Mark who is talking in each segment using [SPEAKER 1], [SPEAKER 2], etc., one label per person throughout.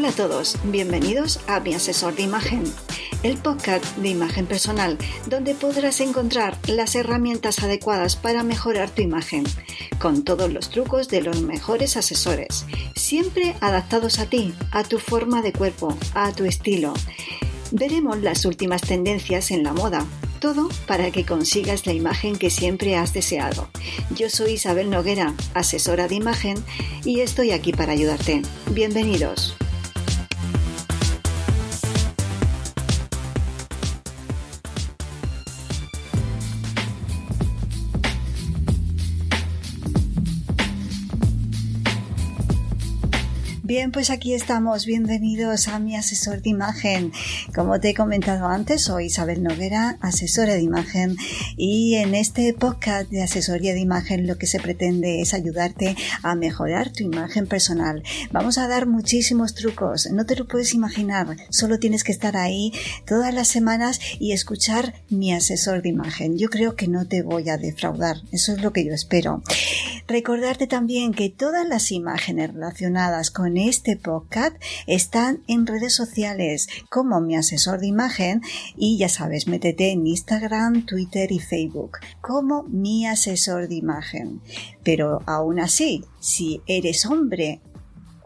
[SPEAKER 1] Hola a todos, bienvenidos a Mi Asesor de Imagen, el podcast de imagen personal, donde podrás encontrar las herramientas adecuadas para mejorar tu imagen, con todos los trucos de los mejores asesores, siempre adaptados a ti, a tu forma de cuerpo, a tu estilo. Veremos las últimas tendencias en la moda, todo para que consigas la imagen que siempre has deseado. Yo soy Isabel Noguera, asesora de imagen, y estoy aquí para ayudarte. Bienvenidos. Bien, pues aquí estamos. Bienvenidos a mi asesor de imagen. Como te he comentado antes, soy Isabel Noguera, asesora de imagen y en este podcast de asesoría de imagen lo que se pretende es ayudarte a mejorar tu imagen personal. Vamos a dar muchísimos trucos. No te lo puedes imaginar. Solo tienes que estar ahí todas las semanas y escuchar mi asesor de imagen. Yo creo que no te voy a defraudar. Eso es lo que yo espero. Recordarte también que todas las imágenes relacionadas con este podcast están en redes sociales como mi asesor de imagen y ya sabes, métete en Instagram, Twitter y Facebook como mi asesor de imagen. Pero aún así, si eres hombre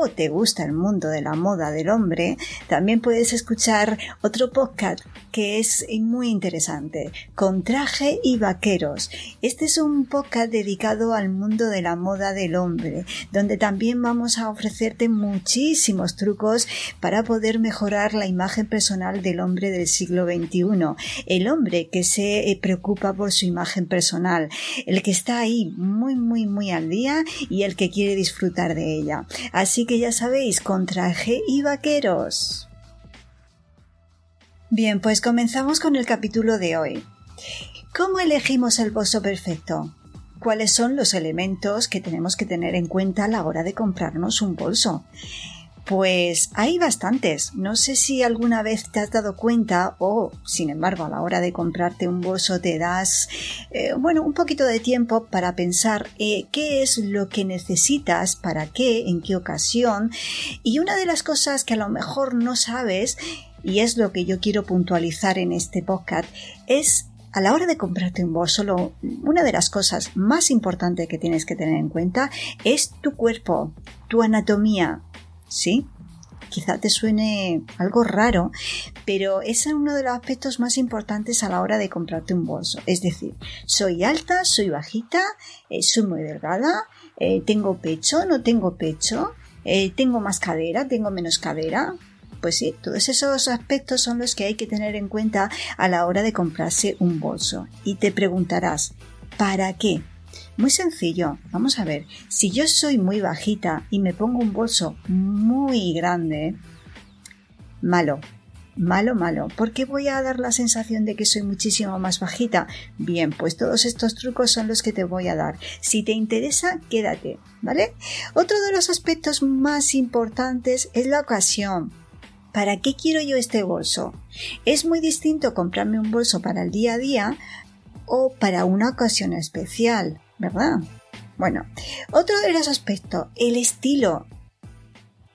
[SPEAKER 1] o te gusta el mundo de la moda del hombre, también puedes escuchar otro podcast que es muy interesante, con traje y vaqueros. Este es un podcast dedicado al mundo de la moda del hombre, donde también vamos a ofrecerte muchísimos trucos para poder mejorar la imagen personal del hombre del siglo XXI. El hombre que se eh, preocupa por su imagen personal, el que está ahí muy, muy, muy al día y el que quiere disfrutar de ella. Así que ya sabéis, con traje y vaqueros. Bien, pues comenzamos con el capítulo de hoy. ¿Cómo elegimos el bolso perfecto? ¿Cuáles son los elementos que tenemos que tener en cuenta a la hora de comprarnos un bolso? Pues hay bastantes. No sé si alguna vez te has dado cuenta o, sin embargo, a la hora de comprarte un bolso te das, eh, bueno, un poquito de tiempo para pensar eh, qué es lo que necesitas, para qué, en qué ocasión. Y una de las cosas que a lo mejor no sabes, y es lo que yo quiero puntualizar en este podcast, es a la hora de comprarte un bolso, una de las cosas más importantes que tienes que tener en cuenta es tu cuerpo, tu anatomía, ¿sí? Quizá te suene algo raro, pero es uno de los aspectos más importantes a la hora de comprarte un bolso. Es decir, soy alta, soy bajita, eh, soy muy delgada, eh, tengo pecho, no tengo pecho, eh, tengo más cadera, tengo menos cadera. Pues sí, todos esos aspectos son los que hay que tener en cuenta a la hora de comprarse un bolso. Y te preguntarás, ¿para qué? Muy sencillo. Vamos a ver. Si yo soy muy bajita y me pongo un bolso muy grande, malo. Malo, malo. ¿Por qué voy a dar la sensación de que soy muchísimo más bajita? Bien, pues todos estos trucos son los que te voy a dar. Si te interesa, quédate, ¿vale? Otro de los aspectos más importantes es la ocasión. ¿Para qué quiero yo este bolso? Es muy distinto comprarme un bolso para el día a día o para una ocasión especial. ¿Verdad? Bueno, otro de los aspectos, el estilo.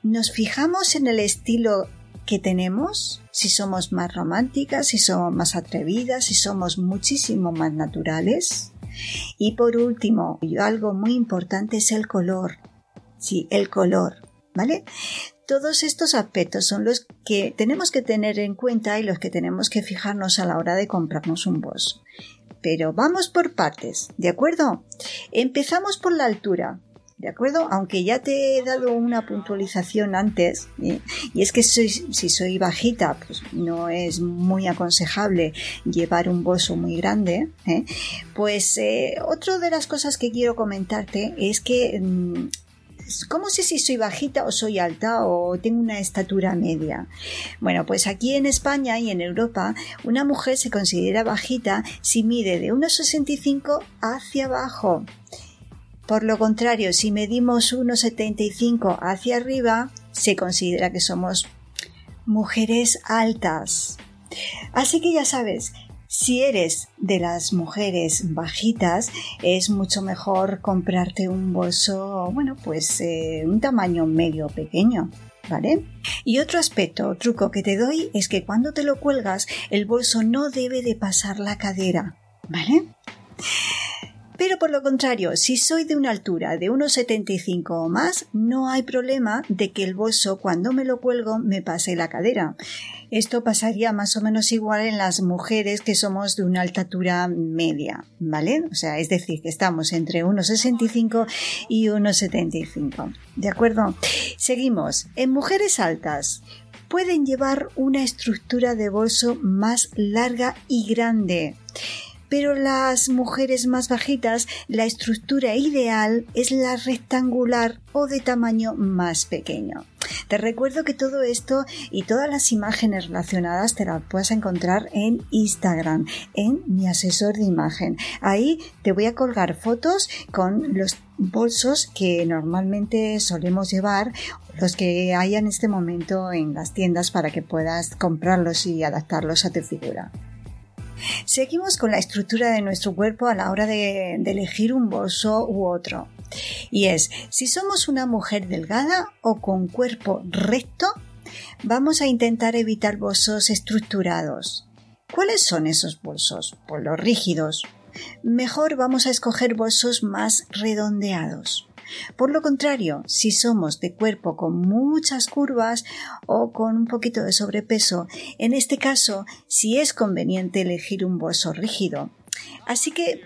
[SPEAKER 1] ¿Nos fijamos en el estilo que tenemos? Si somos más románticas, si somos más atrevidas, si somos muchísimo más naturales. Y por último, algo muy importante es el color. Sí, el color, ¿vale? Todos estos aspectos son los que tenemos que tener en cuenta y los que tenemos que fijarnos a la hora de comprarnos un bolso pero vamos por partes, ¿de acuerdo? Empezamos por la altura. ¿De acuerdo? Aunque ya te he dado una puntualización antes, ¿eh? y es que si soy bajita, pues no es muy aconsejable llevar un bolso muy grande. ¿eh? Pues eh, otra de las cosas que quiero comentarte es que mm, ¿Cómo sé si soy bajita o soy alta o tengo una estatura media? Bueno, pues aquí en España y en Europa una mujer se considera bajita si mide de 1,65 hacia abajo. Por lo contrario, si medimos 1,75 hacia arriba, se considera que somos mujeres altas. Así que ya sabes, si eres de las mujeres bajitas, es mucho mejor comprarte un bolso, bueno, pues eh, un tamaño medio pequeño. ¿Vale? Y otro aspecto, truco que te doy es que cuando te lo cuelgas, el bolso no debe de pasar la cadera. ¿Vale? Pero por lo contrario, si soy de una altura de 1,75 o más, no hay problema de que el bolso cuando me lo cuelgo me pase la cadera. Esto pasaría más o menos igual en las mujeres que somos de una altura media, ¿vale? O sea, es decir, que estamos entre 1,65 y 1,75. ¿De acuerdo? Seguimos. En mujeres altas, pueden llevar una estructura de bolso más larga y grande pero las mujeres más bajitas la estructura ideal es la rectangular o de tamaño más pequeño. Te recuerdo que todo esto y todas las imágenes relacionadas te las puedes encontrar en Instagram, en mi asesor de imagen. Ahí te voy a colgar fotos con los bolsos que normalmente solemos llevar, los que hay en este momento en las tiendas para que puedas comprarlos y adaptarlos a tu figura. Seguimos con la estructura de nuestro cuerpo a la hora de, elegir un bolso u otro. Y es, si somos una mujer delgada o con cuerpo recto, vamos a intentar evitar bolsos estructurados. ¿Cuáles son esos bolsos? Pues los rígidos. Mejor vamos a escoger bolsos más redondeados. Por lo contrario, si somos de cuerpo con muchas curvas o con un poquito de sobrepeso, en este caso sí es conveniente elegir un bolso rígido. Así que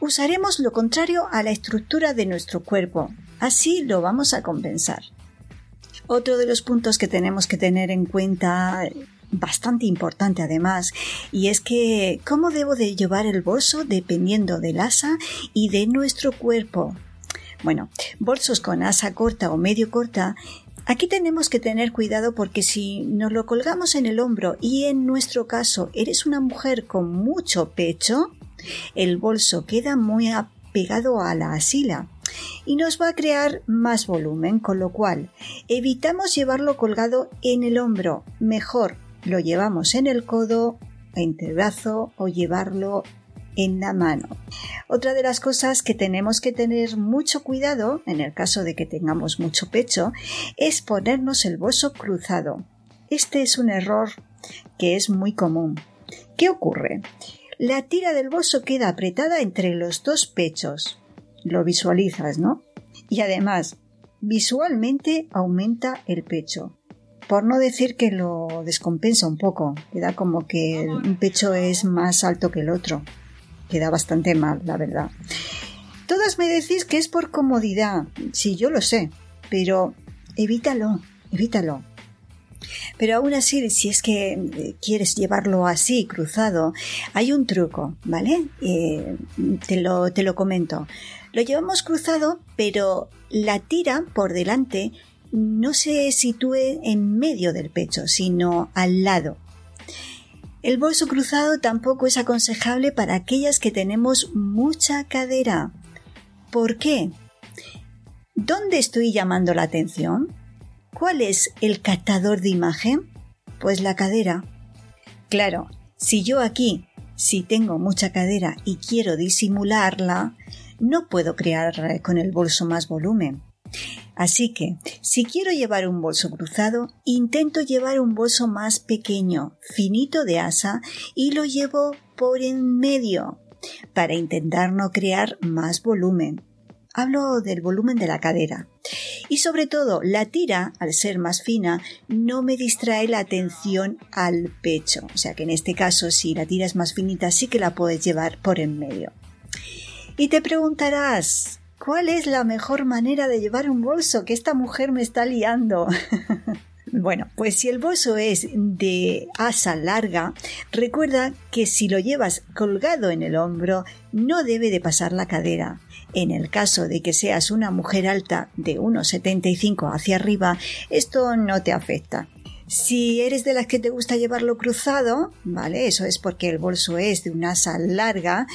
[SPEAKER 1] usaremos lo contrario a la estructura de nuestro cuerpo. Así lo vamos a compensar. Otro de los puntos que tenemos que tener en cuenta bastante importante además, y es que cómo debo de llevar el bolso dependiendo del asa y de nuestro cuerpo. Bueno, bolsos con asa corta o medio corta Aquí tenemos que tener cuidado porque si nos lo colgamos en el hombro y en nuestro caso eres una mujer con mucho pecho, el bolso queda muy apegado a la asila y nos va a crear más volumen, con lo cual evitamos llevarlo colgado en el hombro. Mejor lo llevamos en el codo, brazo o llevarlo en la mano. Otra de las cosas que tenemos que tener mucho cuidado, en el caso de que tengamos mucho pecho, es ponernos el bolso cruzado. Este es un error que es muy común. ¿Qué ocurre? La tira del bolso queda apretada entre los dos pechos. Lo visualizas, ¿no? Y además, visualmente aumenta el pecho. Por no decir que lo descompensa un poco, queda como que un pecho es más alto que el otro queda bastante mal, la verdad. Todas me decís que es por comodidad, sí, yo lo sé, pero evítalo, evítalo. Pero aún así, si es que eh, quieres llevarlo así, cruzado, hay un truco, ¿vale? Eh, te, lo, te lo comento. Lo llevamos cruzado, pero la tira por delante no se sitúe en medio del pecho, sino al lado. El bolso cruzado tampoco es aconsejable para aquellas que tenemos mucha cadera. ¿Por qué? ¿Dónde estoy llamando la atención? ¿Cuál es el captador de imagen? Pues la cadera. Claro, si yo aquí, si tengo mucha cadera y quiero disimularla, no puedo crear con el bolso más volumen. Así que, si quiero llevar un bolso cruzado, intento llevar un bolso más pequeño, finito de asa, y lo llevo por en medio, para intentar no crear más volumen. Hablo del volumen de la cadera. Y sobre todo, la tira, al ser más fina, no me distrae la atención al pecho. O sea que en este caso, si la tira es más finita, sí que la puedes llevar por en medio. Y te preguntarás, ¿Cuál es la mejor manera de llevar un bolso? Que esta mujer me está liando. Bueno, pues si el bolso es de asa larga, recuerda que si lo llevas colgado en el hombro, no debe de pasar la cadera. En el caso de que seas una mujer alta de 1,75 hacia arriba, esto no te afecta. Si eres de las que te gusta llevarlo cruzado, ¿vale? Eso es porque el bolso es de una asa larga,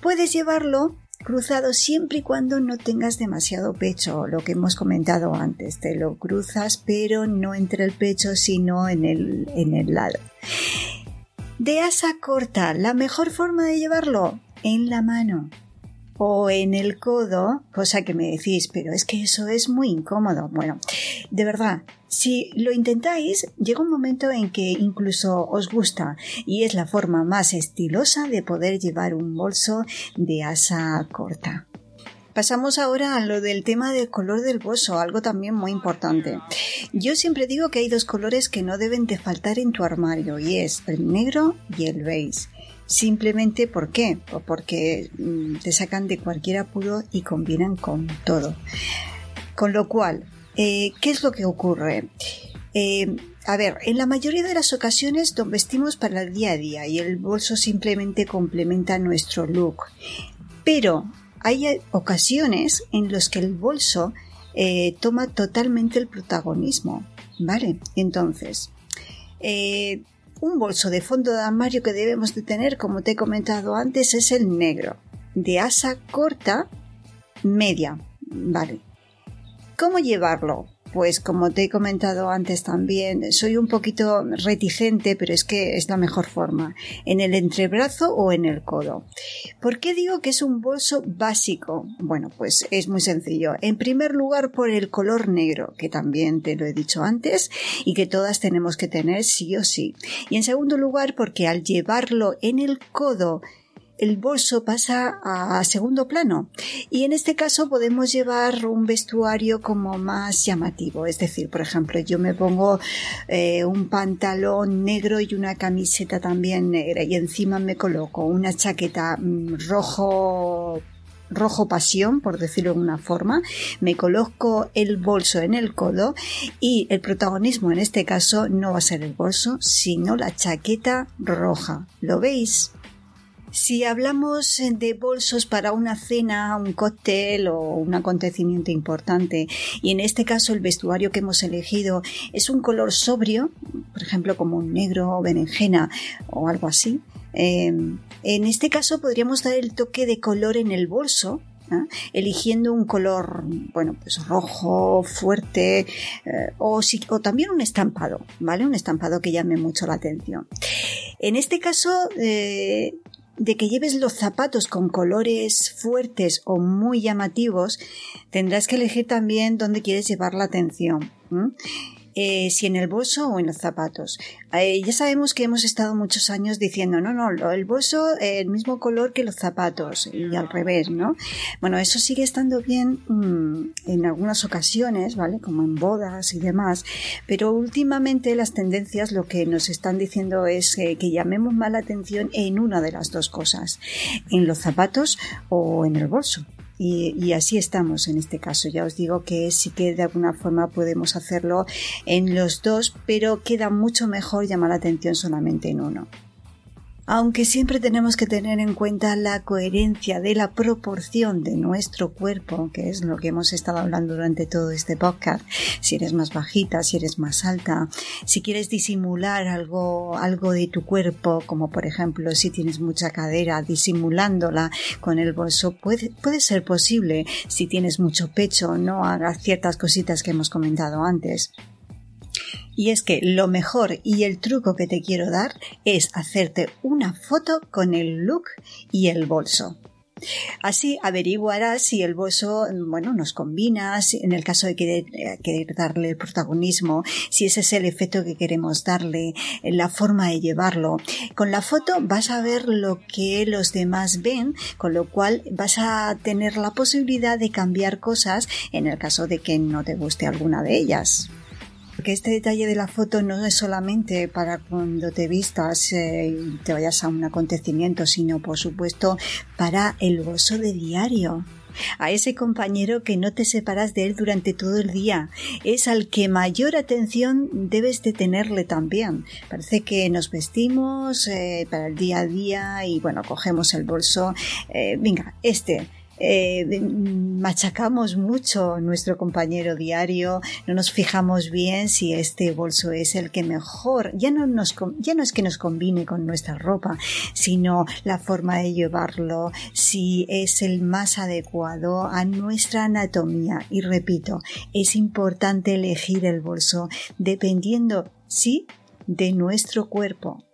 [SPEAKER 1] puedes llevarlo cruzado siempre y cuando no tengas demasiado pecho, lo que hemos comentado antes, te lo cruzas pero no entre el pecho sino en el, en el lado. De asa corta, la mejor forma de llevarlo en la mano o en el codo, cosa que me decís, pero es que eso es muy incómodo. Bueno, de verdad, si lo intentáis, llega un momento en que incluso os gusta y es la forma más estilosa de poder llevar un bolso de asa corta. Pasamos ahora a lo del tema del color del bolso, algo también muy importante. Yo siempre digo que hay dos colores que no deben de faltar en tu armario y es el negro y el beige. Simplemente ¿por qué? Porque mm, te sacan de cualquier apuro y combinan con todo. Con lo cual, eh, ¿Qué es lo que ocurre? Eh, a ver, en la mayoría de las ocasiones nos vestimos para el día a día y el bolso simplemente complementa nuestro look. Pero hay ocasiones en las que el bolso eh, toma totalmente el protagonismo. ¿Vale? Entonces, un bolso de fondo de armario que debemos de tener, como te he comentado antes, es el negro, de asa corta, media. ¿Vale? ¿Cómo llevarlo? Pues como te he comentado antes también, soy un poquito reticente, pero es que es la mejor forma, en el entrebrazo o en el codo. ¿Por qué digo que es un bolso básico? Bueno, pues es muy sencillo. En primer lugar, por el color negro, que también te lo he dicho antes, y que todas tenemos que tener sí o sí. Y en segundo lugar, porque al llevarlo en el codo, el bolso pasa a segundo plano y en este caso podemos llevar un vestuario como más llamativo es decir por ejemplo yo me pongo eh, un pantalón negro y una camiseta también negra y encima me coloco una chaqueta mm, rojo rojo pasión, por decirlo de una forma, me coloco el bolso en el codo y el protagonismo en este caso no va a ser el bolso, sino la chaqueta roja. ¿Lo veis? Si hablamos eh, de bolsos para una cena, un cóctel o un acontecimiento importante, y en este caso el vestuario que hemos elegido es un color sobrio, por ejemplo como un negro o berenjena o algo así, em, en este caso podríamos dar el toque de color en el bolso ¿eh? eligiendo un color, bueno, pues rojo, fuerte, eh, o, o, también un estampado, ¿vale? Un estampado que llame mucho la atención. En este caso, de que lleves los zapatos con colores fuertes o muy llamativos, tendrás que elegir también dónde quieres llevar la atención. Eh, si en el bolso o en los zapatos. Eh, ya sabemos que hemos estado muchos años diciendo, no, no, el bolso eh, el mismo color que los zapatos y al revés, ¿no? Bueno, eso sigue estando bien mm, en algunas ocasiones, ¿vale? Como en bodas y demás, pero últimamente las tendencias lo que nos están diciendo es que llamemos más la atención en una de las dos cosas, en los zapatos o en el bolso. Y, así estamos en este caso. Ya os digo que sí que de alguna forma podemos hacerlo en los dos, pero queda mucho mejor llamar la atención solamente en uno. Aunque siempre tenemos que tener en cuenta la coherencia de la proporción de nuestro cuerpo, que es lo que hemos estado hablando durante todo este podcast, si eres más bajita, si eres más alta, si quieres disimular algo, algo de tu cuerpo, como por ejemplo si tienes mucha cadera, disimulándola con el bolso, puede, puede ser posible si tienes mucho pecho, no hagas ciertas cositas que hemos comentado antes. Y es que lo mejor y el truco que te quiero dar es hacerte una foto con el look y el bolso. Así averiguarás si el bolso, bueno, nos combina, en el caso de querer, eh, querer, darle el protagonismo, si ese es el efecto que queremos darle, la forma de llevarlo. Con la foto vas a ver lo que los demás ven, con lo cual vas a tener la posibilidad de cambiar cosas en el caso de que no te guste alguna de ellas. Porque este detalle de la foto no es solamente para cuando te vistas eh, y te vayas a un acontecimiento, sino por supuesto para el bolso de diario. a ese compañero que no te separas de él durante todo el día. Es al que mayor atención debes de tenerle también. Parece que nos vestimos eh, para el día a día y bueno, cogemos el bolso. Eh, venga, este eh, machacamos mucho nuestro compañero diario, no nos fijamos bien si este bolso es el que mejor, ya no, nos, ya no es que nos combine con nuestra ropa, sino la forma de llevarlo, si es el más adecuado a nuestra anatomía. Y repito, es importante elegir el bolso dependiendo, sí, de nuestro cuerpo.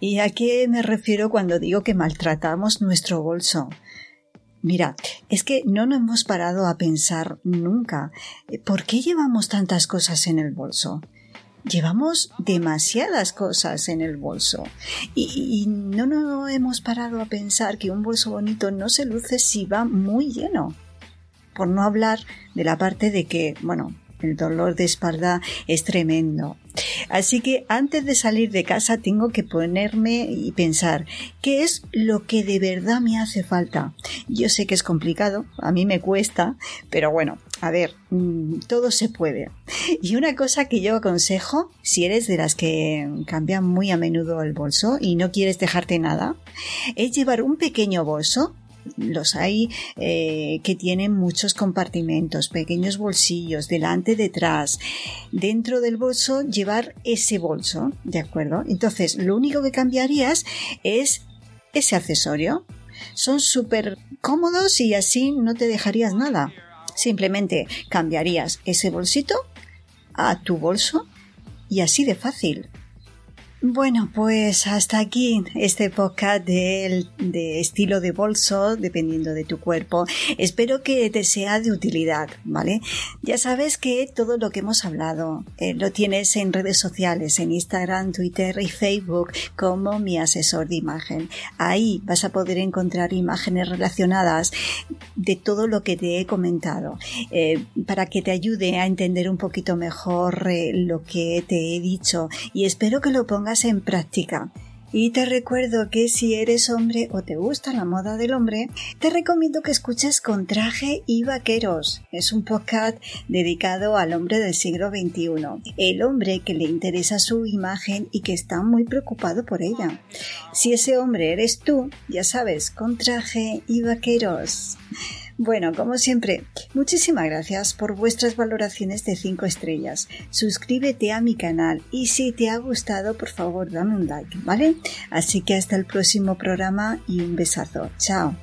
[SPEAKER 1] ¿Y a qué me refiero cuando digo que maltratamos nuestro bolso? Mira, es que no nos hemos parado a pensar nunca eh, por qué llevamos tantas cosas en el bolso. Llevamos demasiadas cosas en el bolso y, no nos hemos parado a pensar que un bolso bonito no se luce si va muy lleno. Por no hablar de la parte de que, bueno, el dolor de espalda es tremendo. Así que antes de salir de casa tengo que ponerme y pensar qué es lo que de verdad me hace falta. Yo sé que es complicado, a mí me cuesta, pero bueno, a ver, mm, todo se puede. Y una cosa que yo aconsejo, si eres de las que cambian muy a menudo el bolso y no quieres dejarte nada, es llevar un pequeño bolso los hay eh, que tienen muchos compartimentos, pequeños bolsillos, delante, detrás. Dentro del bolso llevar ese bolso, ¿de acuerdo? Entonces, lo único que cambiarías es ese accesorio. Son súper cómodos y así no te dejarías nada. Simplemente cambiarías ese bolsito a tu bolso y así de fácil. Bueno, pues hasta aquí este podcast de, de, estilo de bolso, dependiendo de tu cuerpo. Espero que te sea de utilidad, ¿vale? Ya sabes que todo lo que hemos hablado eh, lo tienes en redes sociales, en Instagram, Twitter y Facebook como mi asesor de imagen. Ahí vas a poder encontrar imágenes relacionadas de todo lo que te he comentado, eh, para que te ayude a entender un poquito mejor eh, lo que te he dicho y espero que lo en práctica. Y te recuerdo que si eres hombre o te gusta la moda del hombre, te recomiendo que escuches Con traje y vaqueros. Es un podcast dedicado al hombre del siglo XXI, el hombre que le interesa su imagen y que está muy preocupado por ella. Si ese hombre eres tú, ya sabes, con traje y vaqueros. Bueno, como siempre, muchísimas gracias por vuestras valoraciones de 5 estrellas. Suscríbete a mi canal y si te ha gustado, por favor, dame un like, ¿vale? Así que hasta el próximo programa y un besazo. Chao.